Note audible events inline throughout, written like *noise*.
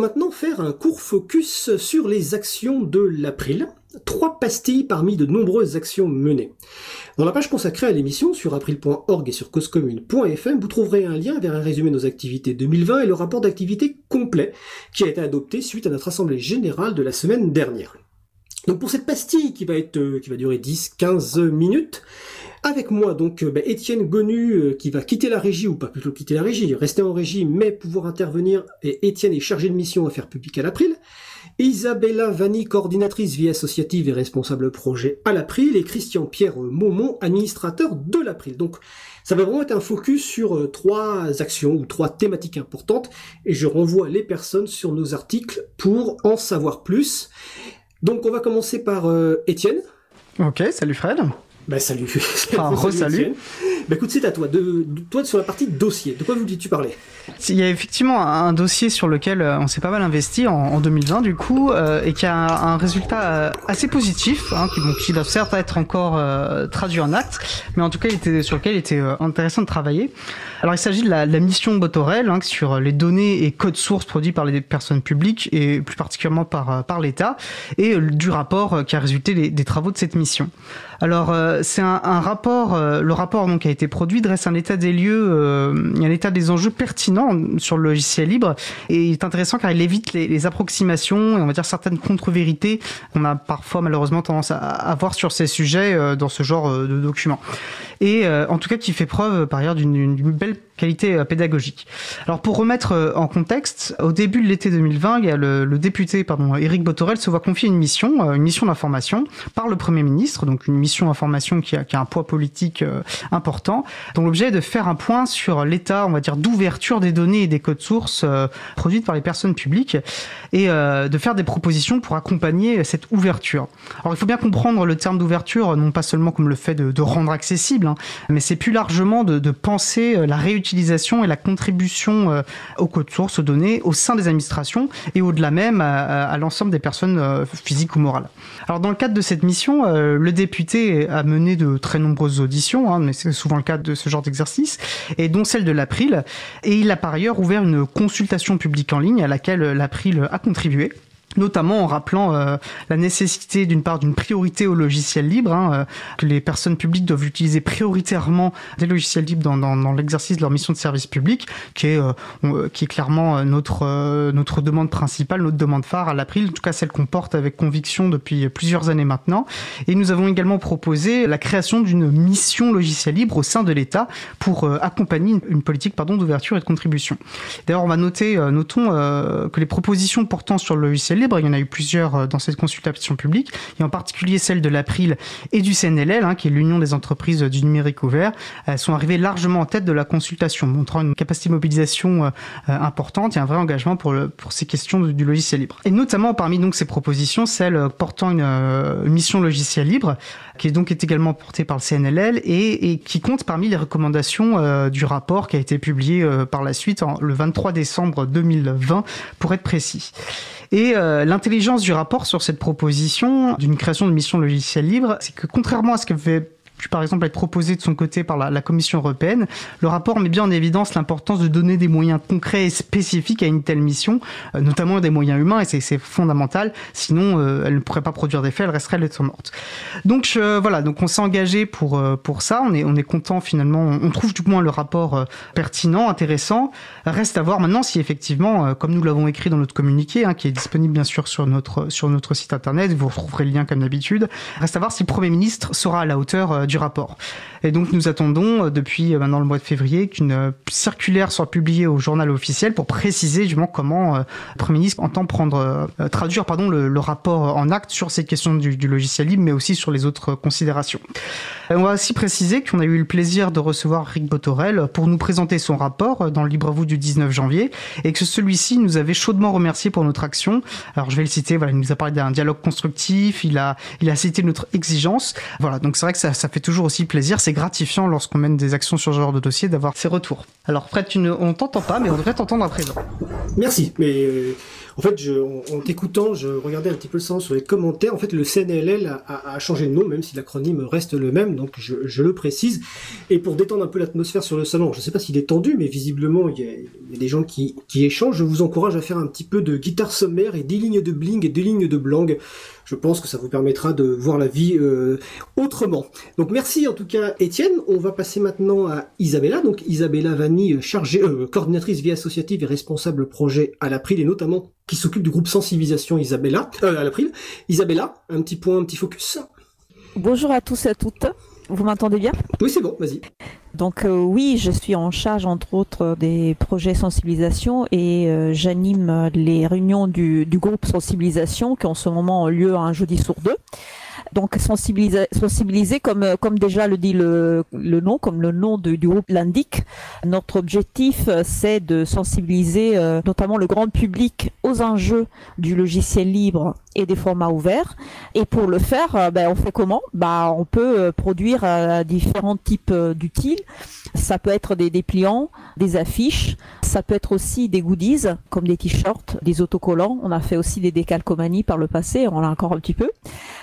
maintenant faire un court focus sur les actions de l'April. Trois pastilles parmi de nombreuses actions menées. Dans la page consacrée à l'émission sur april.org et sur causecommune.fm, vous trouverez un lien vers un résumé de nos activités 2020 et le rapport d'activité complet qui a été adopté suite à notre assemblée générale de la semaine dernière. Donc pour cette pastille qui va être euh, qui va durer 10-15 minutes, avec moi, donc, euh, bah, Étienne Gonu, euh, qui va quitter la régie, ou pas plutôt quitter la régie, rester en régie, mais pouvoir intervenir. Et Étienne est chargé de mission à faire public à l'April. Isabella Vanni, coordinatrice vie associative et responsable projet à l'April, et Christian-Pierre Maumont, administrateur de l'April. Donc, ça va vraiment être un focus sur euh, trois actions ou trois thématiques importantes, et je renvoie les personnes sur nos articles pour en savoir plus. Donc, on va commencer par Étienne. Ok, salut Fred. Bah salut. *laughs* Enfin, re-salut. Bah écoute, c'est à toi. De, toi, sur la partie dossier, de quoi voulais-tu parler? Il y a effectivement un dossier sur lequel euh, on s'est pas mal investi en, 2020 du coup, euh, et qui a un, résultat euh, assez positif, hein, qui, bon, qui doit certes être encore traduit en acte, mais en tout cas, il était, sur lequel il était intéressant de travailler. Alors il s'agit de la, mission Botorel hein, sur les données et codes sources produits par les personnes publiques et plus particulièrement par, par l'État, et du rapport qui a résulté des travaux de cette mission. Alors euh, c'est un, rapport, euh, le rapport donc a été produit dresse un état des lieux, euh, un état des enjeux pertinents sur le logiciel libre et il est intéressant car il évite les, approximations et on va dire certaines contre-vérités qu'on a parfois malheureusement tendance à, avoir sur ces sujets dans ce genre de documents. Et en tout cas qui fait preuve par ailleurs d'une belle Michel qualité euh, pédagogique. Alors pour remettre euh, en contexte, au début de l'été 2020, il y a le, député pardon, Éric Botorel se voit confier une mission, euh, une mission d'information par le Premier ministre, donc une mission d'information qui a, qui a un poids politique important, dont l'objet est de faire un point sur l'état, on va dire, d'ouverture des données et des codes sources produites par les personnes publiques et de faire des propositions pour accompagner cette ouverture. Alors il faut bien comprendre le terme d'ouverture, non pas seulement comme le fait de, rendre accessible, hein, mais c'est plus largement de penser la réutilisation et la contribution euh, au code source, aux données, au sein des administrations et au-delà même à, l'ensemble des personnes euh, physiques ou morales. Alors dans le cadre de cette mission, euh, le député a mené de très nombreuses auditions, hein, mais c'est souvent le cas de ce genre d'exercice, et dont celle de l'April, et il a par ailleurs ouvert une consultation publique en ligne à laquelle l'April a contribué notamment en rappelant euh, la nécessité d'une part d'une priorité au logiciel libre, hein, euh, que les personnes publiques doivent utiliser prioritairement des logiciels libres dans, dans, dans l'exercice de leur mission de service public, qui est, euh, qui est clairement notre, notre demande principale, notre demande phare à l'April, en tout cas celle qu'on porte avec conviction depuis plusieurs années maintenant. Et nous avons également proposé la création d'une mission logiciel libre au sein de l'État pour accompagner une, une politique pardon, d'ouverture et de contribution. D'ailleurs, on va noter, notons que les propositions portant sur le logiciel Il y en a eu plusieurs euh, dans cette consultation publique, et en particulier celle de l'April et du CNLL, hein, qui est l'Union des entreprises du numérique ouvert, elles sont arrivées largement en tête de la consultation, montrant une capacité de mobilisation euh, euh, importante et un vrai engagement pour, pour ces questions du logiciel libre. Et notamment parmi donc ces propositions, celle portant une, mission logiciel libre, qui est donc également portée par le CNLL et, qui compte parmi les recommandations du rapport qui a été publié par la suite en, le 23 décembre 2020, pour être précis. Et euh, l'intelligence du rapport sur cette proposition d'une création de mission logicielle libre, c'est que contrairement à ce que fait par exemple être proposé de son côté par la, Commission européenne. Le rapport met bien en évidence l'importance de donner des moyens concrets et spécifiques à une telle mission, euh, notamment des moyens humains, et c'est fondamental. Sinon, euh, elle ne pourrait pas produire d'effet, elle resterait lettre morte. Donc voilà, donc on s'est engagé pour euh, pour ça. On est on est content finalement. On, trouve du moins le rapport pertinent, intéressant. Reste à voir maintenant si effectivement, comme nous l'avons écrit dans notre communiqué, hein, qui est disponible bien sûr sur notre sur notre site internet, vous retrouverez le lien comme d'habitude. Reste à voir si le Premier ministre sera à la hauteur du rapport. Et donc nous attendons euh, depuis euh, maintenant le mois de février qu'une euh, circulaire soit publiée au journal officiel pour préciser justement comment le Premier ministre entend prendre, traduire pardon, le, rapport en acte sur cette question du, du logiciel libre, mais aussi sur les autres considérations. On va aussi préciser qu'on a eu le plaisir de recevoir Rick Botorel pour nous présenter son rapport dans le Libre vous du 19 janvier et que celui-ci nous avait chaudement remercié pour notre action. Alors je vais le citer, voilà, il nous a parlé d'un dialogue constructif, il a, il a cité notre exigence. Voilà, donc c'est vrai que ça, ça fait fait toujours aussi plaisir. C'est gratifiant lorsqu'on mène des actions sur ce genre de dossier d'avoir ces retours. Alors Fred, tu ne, on t'entend pas, mais on devrait t'entendre à présent. Merci, mais euh, en fait, je, en, t'écoutant, je regardais un petit peu le sens sur les commentaires. En fait, le CNLL a, changé de nom, même si l'acronyme reste le même, donc je, le précise. Et pour détendre un peu l'atmosphère sur le salon, je ne sais pas s'il est tendu, mais visiblement, il y, a, des gens qui, qui échangent. Je vous encourage à faire un petit peu de guitare sommaire et des lignes de bling et des lignes de blang je pense que ça vous permettra de voir la vie euh, autrement. Donc merci en tout cas Étienne. On va passer maintenant à Isabella. Donc Isabella Vanni, chargée, euh, coordinatrice vie associative et responsable projet à l'April et notamment qui s'occupe du groupe sensibilisation Isabella euh, à l'April. Isabella, un petit point, un petit focus. Bonjour à tous et à toutes. Vous m'entendez bien? Oui, c'est bon, vas-y. Donc euh, oui, je suis en charge entre autres des projets sensibilisation et euh, j'anime les réunions du, du, groupe sensibilisation qui en ce moment ont lieu un jeudi sur deux. Donc sensibiliser, comme comme déjà le dit le, le nom, comme le nom du groupe l'indique. Notre objectif, c'est de sensibiliser euh, notamment le grand public aux enjeux du logiciel libre et des formats ouverts. Et pour le faire, euh, ben, on fait comment? Bah, On peut euh, produire euh, différents types d'utiles. Ça peut être des dépliants, des affiches, ça peut être aussi des goodies comme des t-shirts, des autocollants. On a fait aussi des décalcomanies par le passé, on l'a encore un petit peu.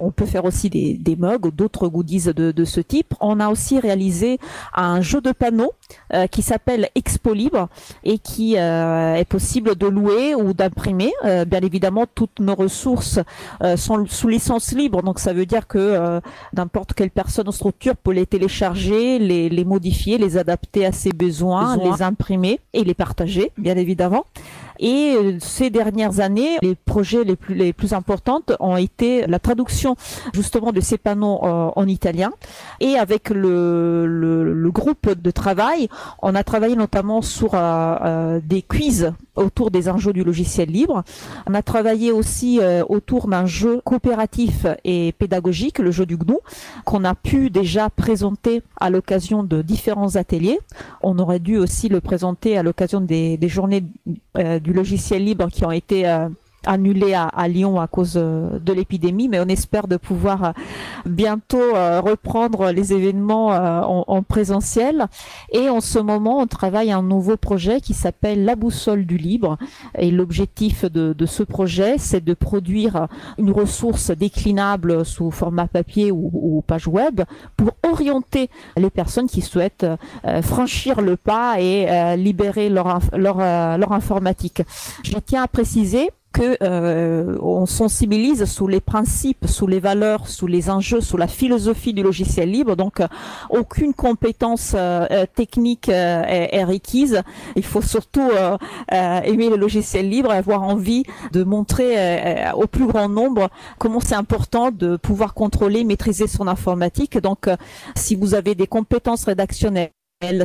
On peut faire aussi des, des mugs ou d'autres goodies de, de, ce type. On a aussi réalisé un jeu de panneaux euh, qui s'appelle Expo Libre et qui euh, est possible de louer ou d'imprimer. Euh, bien évidemment, toutes nos ressources sont sous licence libre, donc ça veut dire que n'importe quelle personne ou structure peut les télécharger, les, les modifier, les adapter à ses besoins, besoins. les imprimer et les partager, bien évidemment. Et euh, ces dernières années, les projets les plus, les plus importants ont été la traduction justement de ces panneaux euh, en italien. Et avec le, le, le, groupe de travail, on a travaillé notamment sur euh, des quiz autour des enjeux du logiciel libre. On a travaillé aussi euh, autour d'un jeu coopératif et pédagogique, le jeu du GNU, qu'on a pu déjà présenter à l'occasion de différents ateliers. On aurait dû aussi le présenter à l'occasion des, journées euh, du logiciel libre qui ont été euh, annulé à, Lyon à cause euh, de l'épidémie, mais on espère de pouvoir euh, bientôt euh, reprendre les événements en, en, présentiel. Et en ce moment, on travaille un nouveau projet qui s'appelle La Boussole du Libre. Et l'objectif de, ce projet, c'est de produire une ressource déclinable sous format papier ou, page web pour orienter les personnes qui souhaitent franchir le pas et libérer leur informatique. Je tiens à préciser que euh, on sensibilise sous les principes, sous les valeurs, sous les enjeux, sous la philosophie du logiciel libre. Donc, euh, aucune compétence euh, technique est, est, requise. Il faut surtout aimer le logiciel libre et avoir envie de montrer au plus grand nombre comment c'est important de pouvoir contrôler, maîtriser son informatique. Donc, si vous avez des compétences rédactionnelles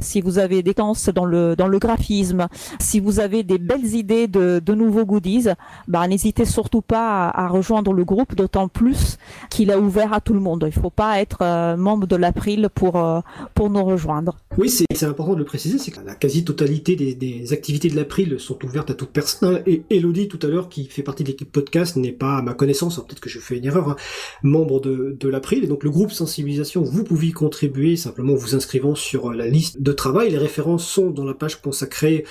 si vous avez des tendances dans le dans le graphisme, si vous avez des belles idées de, de nouveaux goodies, bah n'hésitez surtout pas à, à, rejoindre le groupe, d'autant plus qu'il est ouvert à tout le monde. Il faut pas être euh, membre de l'April pour euh, pour nous rejoindre. Oui, c'est important de le préciser, c'est que la quasi-totalité des, des, activités de l'April sont ouvertes à toute personne. Et Elodie tout à l'heure, qui fait partie de l'équipe podcast, n'est pas à ma connaissance, peut-être que je fais une erreur, hein, membre de de l'April. Et donc le groupe sensibilisation, vous pouvez y contribuer simplement vous inscrivant sur la liste de travail. Les références sont dans la page consacrée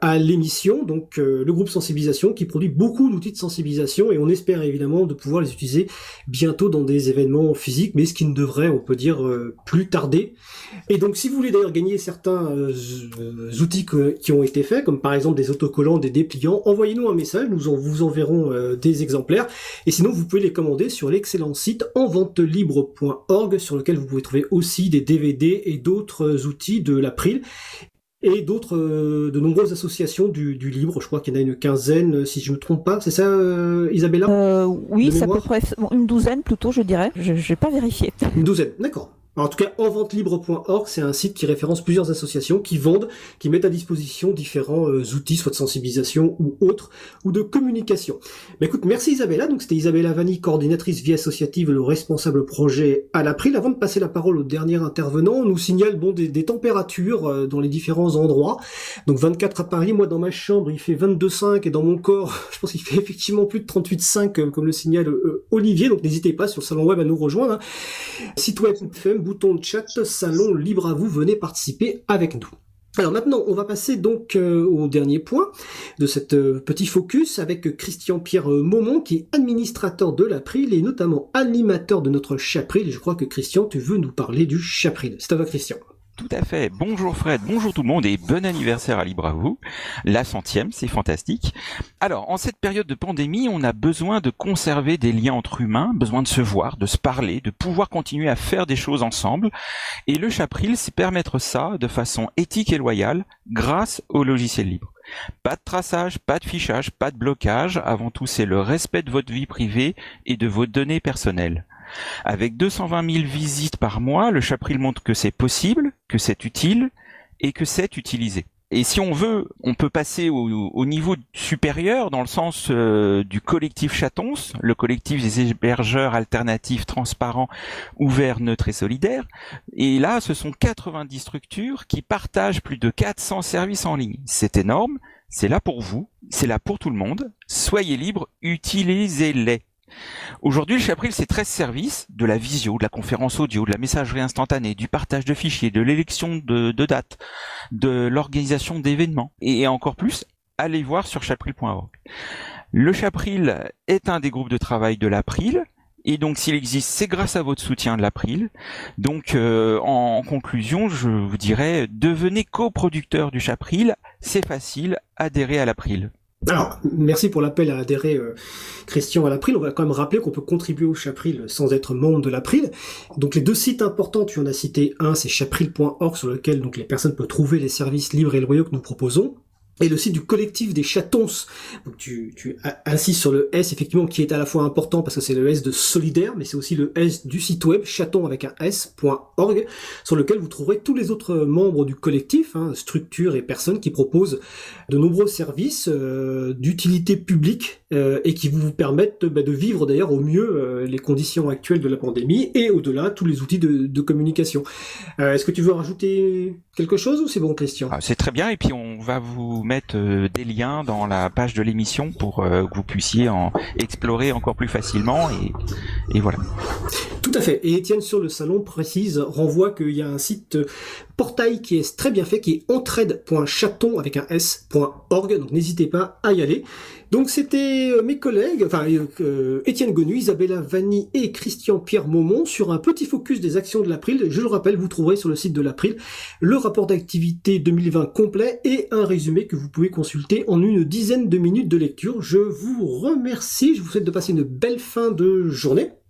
à l'émission, donc euh, le groupe sensibilisation qui produit beaucoup d'outils de sensibilisation et on espère évidemment de pouvoir les utiliser bientôt dans des événements physiques, mais ce qui ne devrait, on peut dire, euh, plus tarder. Et donc si vous voulez d'ailleurs gagner certains euh, outils qui ont été faits, comme par exemple des autocollants, des dépliants, envoyez-nous un message, nous vous enverrons des exemplaires. Et sinon, vous pouvez les commander sur l'excellent site enventelibre.org sur lequel vous pouvez trouver aussi des DVD et d'autres outils de l'April et d'autres, euh, de nombreuses associations du, du, libre. Je crois qu'il y en a une quinzaine, si je me trompe pas. C'est ça, euh, Isabella? Euh, Oui, c'est à peu près une douzaine plutôt, je dirais. Je n'ai pas vérifié. Une douzaine, d'accord en tout cas, enventelibre.org, c'est un site qui référence plusieurs associations qui vendent, qui mettent à disposition différents euh, outils, soit de sensibilisation ou autres, ou de communication. Mais écoute, merci Isabella. Donc c'était Isabella Vanni, coordinatrice vie associative, le responsable projet à l'April. Avant de passer la parole au dernier intervenant, on nous signale bon des, températures euh, dans les différents endroits. Donc 24 à Paris, moi dans ma chambre il fait 22,5 et dans mon corps, *laughs* je pense qu'il fait effectivement plus de 38,5 comme le signale euh, Olivier. Donc n'hésitez pas sur le salon web à nous rejoindre. Hein. Site web bouton de chat, salon libre à vous, venez participer avec nous. Alors maintenant, on va passer donc euh, au dernier point de cette euh, petit focus avec Christian-Pierre Maumont qui est administrateur de l'April et notamment animateur de notre Chapril. Je crois que Christian, tu veux nous parler du Chapril. C'est à toi Christian. Tout à fait. Bonjour Fred, bonjour tout le monde et bon anniversaire à Libre à vous. La centième, c'est fantastique. Alors, en cette période de pandémie, on a besoin de conserver des liens entre humains, besoin de se voir, de se parler, de pouvoir continuer à faire des choses ensemble. Et le Chapril, c'est permettre ça de façon éthique et loyale grâce au logiciel libre. Pas de traçage, pas de fichage, pas de blocage. Avant tout, c'est le respect de votre vie privée et de vos données personnelles. Avec 220 000 visites par mois, le Chapril montre que c'est possible, que c'est utile et que c'est utilisé. Et si on veut, on peut passer au, niveau supérieur dans le sens euh, du collectif Chatons, le collectif des hébergeurs alternatifs transparents, ouverts, neutres et solidaires. Et là, ce sont 90 structures qui partagent plus de 400 services en ligne. C'est énorme, c'est là pour vous, c'est là pour tout le monde. Soyez libres, utilisez-les. Aujourd'hui, le Chapril, c'est 13 services, de la visio, de la conférence audio, de la messagerie instantanée, du partage de fichiers, de l'élection de, dates, de l'organisation d'événements, et encore plus, allez voir sur chapril.org. Le Chapril est un des groupes de travail de l'April, et donc s'il existe, c'est grâce à votre soutien de l'April. Donc euh, en, conclusion, je vous dirais, devenez coproducteur du Chapril, c'est facile, adhérez à l'April. Alors, merci pour l'appel à adhérer, euh, Christian, à l'April. On va quand même rappeler qu'on peut contribuer au Chapril sans être membre de l'April. Donc, les deux sites importants, tu en as cité un, c'est chapril.org, sur lequel donc les personnes peuvent trouver les services libres et loyaux que nous proposons et le site du collectif des chatons. Donc tu, tu insistes sur le S effectivement qui est à la fois important parce que c'est le S de solidaire, mais c'est aussi le S du site web chaton avec un S.org sur lequel vous trouverez tous les autres membres du collectif, hein, structures et personnes qui proposent de nombreux services euh, d'utilité publique euh, et qui vous permettent bah, de vivre d'ailleurs au mieux euh, les conditions actuelles de la pandémie et au-delà tous les outils de, de communication. Est-ce que tu veux rajouter quelque chose ou c'est bon Christian? Ah, C'est très bien et puis on va vous mettre euh, des liens dans la page de l'émission pour euh, que vous puissiez en explorer encore plus facilement et, voilà. Tout à fait. Et Étienne sur le salon précise, renvoie qu'il y a un site portail qui est très bien fait, qui est entraide.chaton avec un s.org. Donc n'hésitez pas à y aller. Donc c'était mes collègues, enfin Étienne Gonu, Isabella Vanni et Christian Pierre Maumont sur un petit focus des actions de l'April. Je le rappelle, vous trouverez sur le site de l'April le rapport d'activité 2020 complet et un résumé que vous pouvez consulter en une dizaine de minutes de lecture. Je vous remercie, je vous souhaite de passer une belle fin de journée.